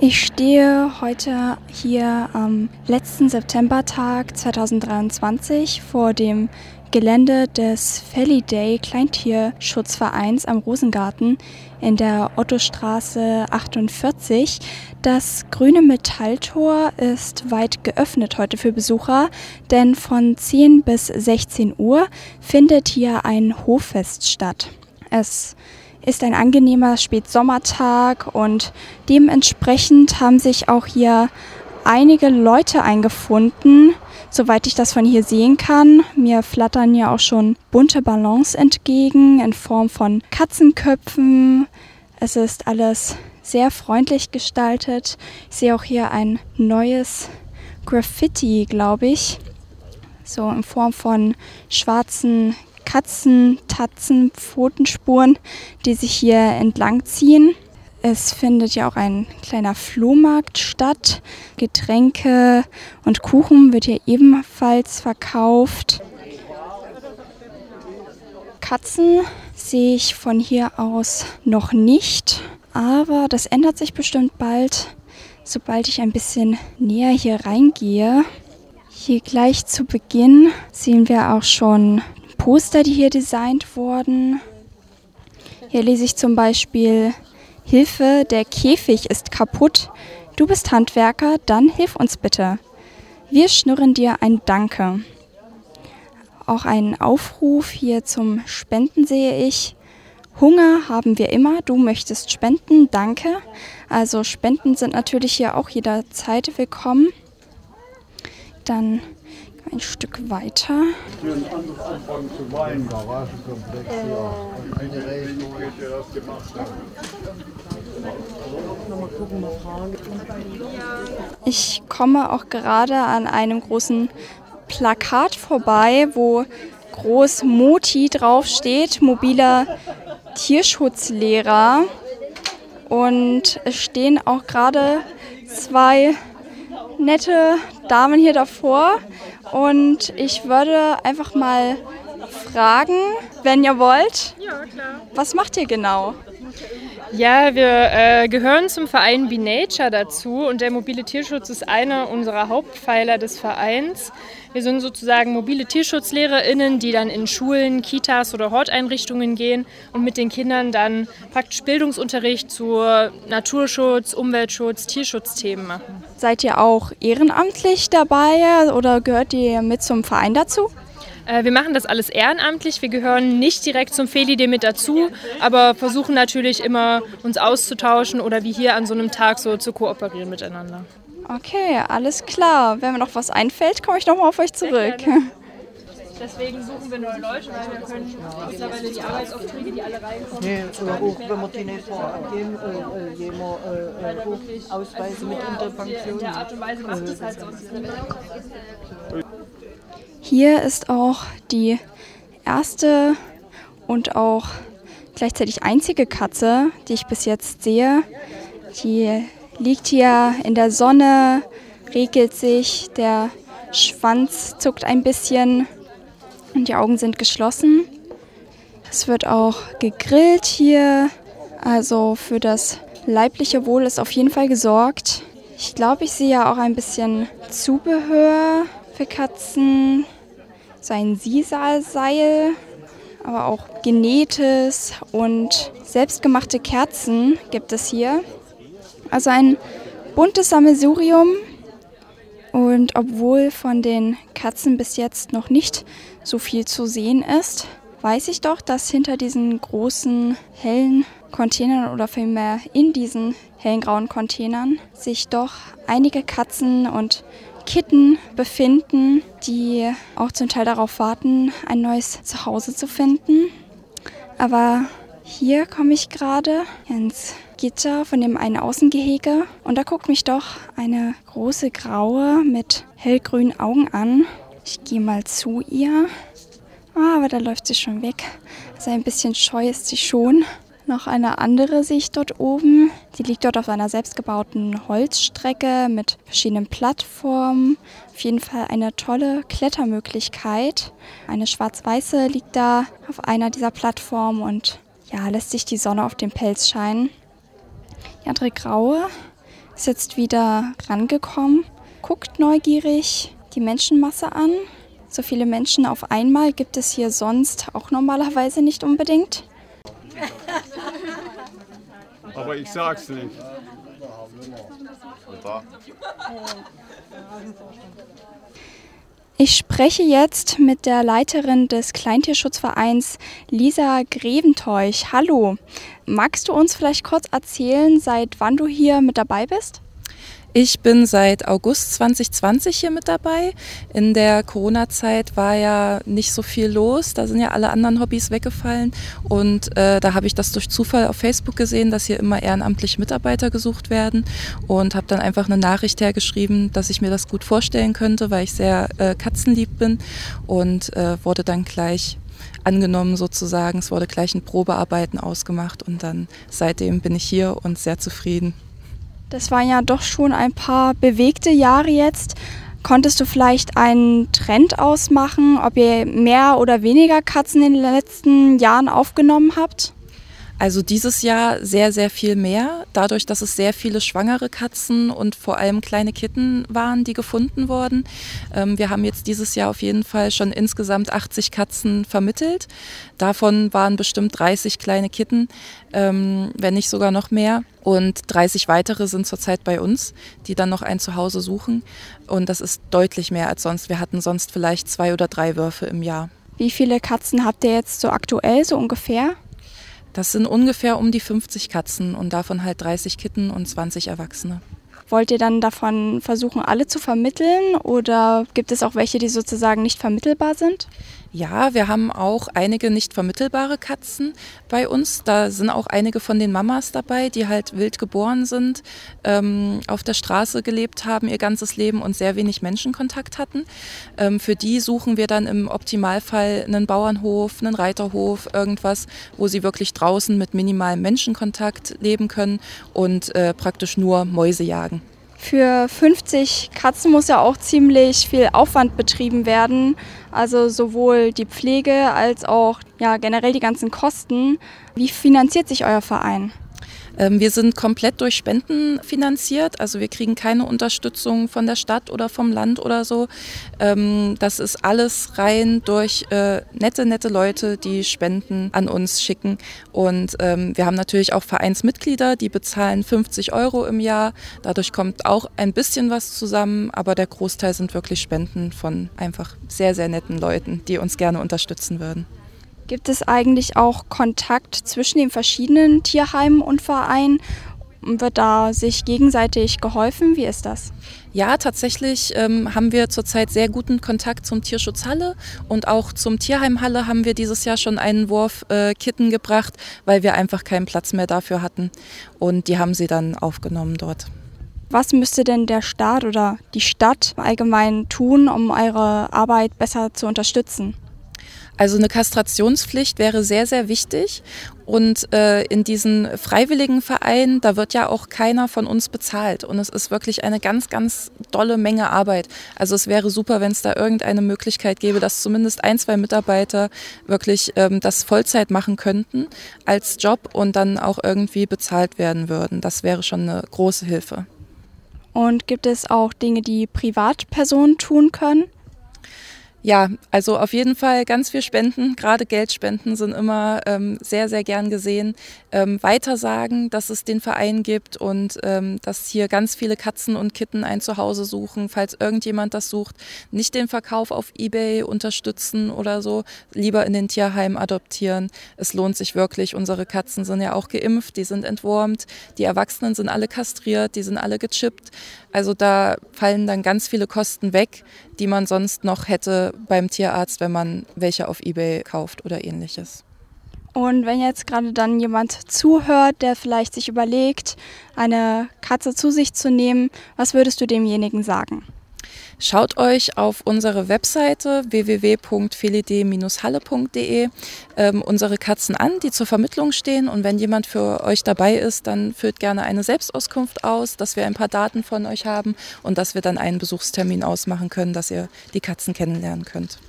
Ich stehe heute hier am letzten Septembertag 2023 vor dem Gelände des Felliday Kleintierschutzvereins am Rosengarten in der Ottostraße 48. Das grüne Metalltor ist weit geöffnet heute für Besucher, denn von 10 bis 16 Uhr findet hier ein Hoffest statt. Es ist ein angenehmer Spätsommertag und dementsprechend haben sich auch hier einige Leute eingefunden, soweit ich das von hier sehen kann. Mir flattern ja auch schon bunte Ballons entgegen in Form von Katzenköpfen. Es ist alles sehr freundlich gestaltet. Ich sehe auch hier ein neues Graffiti, glaube ich. So in Form von schwarzen Katzen, Tatzen, Pfotenspuren, die sich hier entlang ziehen. Es findet ja auch ein kleiner Flohmarkt statt. Getränke und Kuchen wird hier ebenfalls verkauft. Katzen sehe ich von hier aus noch nicht, aber das ändert sich bestimmt bald, sobald ich ein bisschen näher hier reingehe. Hier gleich zu Beginn sehen wir auch schon Poster, die hier designt wurden. Hier lese ich zum Beispiel Hilfe, der Käfig ist kaputt. Du bist Handwerker, dann hilf uns bitte. Wir schnurren dir ein Danke. Auch einen Aufruf hier zum Spenden sehe ich. Hunger haben wir immer, du möchtest spenden, danke. Also Spenden sind natürlich hier auch jederzeit willkommen. Dann ein Stück weiter. Ich komme auch gerade an einem großen Plakat vorbei, wo groß Moti draufsteht, mobiler Tierschutzlehrer. Und es stehen auch gerade zwei nette Damen hier davor und ich würde einfach mal fragen, wenn ihr wollt. Ja, klar. Was macht ihr genau? Ja, wir äh, gehören zum Verein Be Nature dazu und der mobile Tierschutz ist einer unserer Hauptpfeiler des Vereins. Wir sind sozusagen mobile TierschutzlehrerInnen, die dann in Schulen, Kitas oder Horteinrichtungen gehen und mit den Kindern dann praktisch Bildungsunterricht zu Naturschutz, Umweltschutz, Tierschutzthemen machen. Seid ihr auch ehrenamtlich dabei oder gehört ihr mit zum Verein dazu? Äh, wir machen das alles ehrenamtlich. Wir gehören nicht direkt zum FELID mit dazu, aber versuchen natürlich immer uns auszutauschen oder wie hier an so einem Tag so zu kooperieren miteinander. Okay, alles klar. Wenn mir noch was einfällt, komme ich nochmal auf euch zurück. Deswegen suchen wir neue Leute, weil wir können mittlerweile die Arbeitsaufträge, die alle reinkommen. Nee, auch wenn wir die nicht vorabgeben, äh, jemand äh, äh, Ausweise mit Interpension. In der Art und Weise macht es halt so. Hier ist auch die erste und auch gleichzeitig einzige Katze, die ich bis jetzt sehe. Die liegt hier in der Sonne, regelt sich, der Schwanz zuckt ein bisschen und die Augen sind geschlossen. Es wird auch gegrillt hier, also für das leibliche Wohl ist auf jeden Fall gesorgt. Ich glaube, ich sehe ja auch ein bisschen Zubehör für Katzen, so ein Sisalseil, aber auch genähtes und selbstgemachte Kerzen gibt es hier. Also ein buntes Sammelsurium. Und obwohl von den Katzen bis jetzt noch nicht so viel zu sehen ist, weiß ich doch, dass hinter diesen großen hellen Containern oder vielmehr in diesen hellen grauen Containern sich doch einige Katzen und Kitten befinden, die auch zum Teil darauf warten, ein neues Zuhause zu finden. Aber hier komme ich gerade ins Gitter von dem einen Außengehege und da guckt mich doch eine große Graue mit hellgrünen Augen an. Ich gehe mal zu ihr. Ah, aber da läuft sie schon weg. Also ein bisschen scheu ist sie schon. Noch eine andere sehe ich dort oben. Die liegt dort auf einer selbstgebauten Holzstrecke mit verschiedenen Plattformen. Auf jeden Fall eine tolle Klettermöglichkeit. Eine schwarz-weiße liegt da auf einer dieser Plattformen und ja, lässt sich die Sonne auf den Pelz scheinen. Andere graue ist jetzt wieder rangekommen, guckt neugierig die Menschenmasse an. So viele Menschen auf einmal gibt es hier sonst auch normalerweise nicht unbedingt. Aber ich sag's nicht. Ich spreche jetzt mit der Leiterin des Kleintierschutzvereins Lisa Greventeuch. Hallo. Magst du uns vielleicht kurz erzählen, seit wann du hier mit dabei bist? Ich bin seit August 2020 hier mit dabei. In der Corona-Zeit war ja nicht so viel los. Da sind ja alle anderen Hobbys weggefallen. Und äh, da habe ich das durch Zufall auf Facebook gesehen, dass hier immer ehrenamtlich Mitarbeiter gesucht werden. Und habe dann einfach eine Nachricht hergeschrieben, dass ich mir das gut vorstellen könnte, weil ich sehr äh, katzenlieb bin. Und äh, wurde dann gleich angenommen sozusagen. Es wurde gleich ein Probearbeiten ausgemacht. Und dann seitdem bin ich hier und sehr zufrieden. Das waren ja doch schon ein paar bewegte Jahre jetzt. Konntest du vielleicht einen Trend ausmachen, ob ihr mehr oder weniger Katzen in den letzten Jahren aufgenommen habt? Also dieses Jahr sehr, sehr viel mehr, dadurch, dass es sehr viele schwangere Katzen und vor allem kleine Kitten waren, die gefunden wurden. Ähm, wir haben jetzt dieses Jahr auf jeden Fall schon insgesamt 80 Katzen vermittelt. Davon waren bestimmt 30 kleine Kitten, ähm, wenn nicht sogar noch mehr. Und 30 weitere sind zurzeit bei uns, die dann noch ein Zuhause suchen. Und das ist deutlich mehr als sonst. Wir hatten sonst vielleicht zwei oder drei Würfe im Jahr. Wie viele Katzen habt ihr jetzt so aktuell, so ungefähr? Das sind ungefähr um die 50 Katzen und davon halt 30 Kitten und 20 Erwachsene. Wollt ihr dann davon versuchen, alle zu vermitteln oder gibt es auch welche, die sozusagen nicht vermittelbar sind? Ja, wir haben auch einige nicht vermittelbare Katzen bei uns. Da sind auch einige von den Mamas dabei, die halt wild geboren sind, ähm, auf der Straße gelebt haben ihr ganzes Leben und sehr wenig Menschenkontakt hatten. Ähm, für die suchen wir dann im Optimalfall einen Bauernhof, einen Reiterhof, irgendwas, wo sie wirklich draußen mit minimalem Menschenkontakt leben können und äh, praktisch nur Mäuse jagen. Für 50 Katzen muss ja auch ziemlich viel Aufwand betrieben werden. Also sowohl die Pflege als auch ja, generell die ganzen Kosten. Wie finanziert sich euer Verein? Ähm, wir sind komplett durch Spenden finanziert, also wir kriegen keine Unterstützung von der Stadt oder vom Land oder so. Ähm, das ist alles rein durch äh, nette, nette Leute, die Spenden an uns schicken. Und ähm, wir haben natürlich auch Vereinsmitglieder, die bezahlen 50 Euro im Jahr. Dadurch kommt auch ein bisschen was zusammen, aber der Großteil sind wirklich Spenden von einfach sehr, sehr netten Leuten, die uns gerne unterstützen würden. Gibt es eigentlich auch Kontakt zwischen den verschiedenen Tierheimen und Vereinen? Wird da sich gegenseitig geholfen? Wie ist das? Ja, tatsächlich ähm, haben wir zurzeit sehr guten Kontakt zum Tierschutzhalle und auch zum Tierheimhalle haben wir dieses Jahr schon einen Wurf äh, Kitten gebracht, weil wir einfach keinen Platz mehr dafür hatten und die haben sie dann aufgenommen dort. Was müsste denn der Staat oder die Stadt allgemein tun, um eure Arbeit besser zu unterstützen? Also eine Kastrationspflicht wäre sehr, sehr wichtig. Und äh, in diesen freiwilligen Vereinen, da wird ja auch keiner von uns bezahlt. Und es ist wirklich eine ganz, ganz dolle Menge Arbeit. Also es wäre super, wenn es da irgendeine Möglichkeit gäbe, dass zumindest ein, zwei Mitarbeiter wirklich ähm, das Vollzeit machen könnten als Job und dann auch irgendwie bezahlt werden würden. Das wäre schon eine große Hilfe. Und gibt es auch Dinge, die Privatpersonen tun können? Ja, also auf jeden Fall ganz viel Spenden. Gerade Geldspenden sind immer ähm, sehr, sehr gern gesehen. Ähm, weitersagen, dass es den Verein gibt und ähm, dass hier ganz viele Katzen und Kitten ein Zuhause suchen. Falls irgendjemand das sucht, nicht den Verkauf auf Ebay unterstützen oder so, lieber in den Tierheim adoptieren. Es lohnt sich wirklich. Unsere Katzen sind ja auch geimpft, die sind entwurmt, die Erwachsenen sind alle kastriert, die sind alle gechippt. Also da fallen dann ganz viele Kosten weg, die man sonst noch hätte beim Tierarzt, wenn man welche auf eBay kauft oder ähnliches. Und wenn jetzt gerade dann jemand zuhört, der vielleicht sich überlegt, eine Katze zu sich zu nehmen, was würdest du demjenigen sagen? Schaut euch auf unsere Webseite www.felide-halle.de ähm, unsere Katzen an, die zur Vermittlung stehen. Und wenn jemand für euch dabei ist, dann führt gerne eine Selbstauskunft aus, dass wir ein paar Daten von euch haben und dass wir dann einen Besuchstermin ausmachen können, dass ihr die Katzen kennenlernen könnt.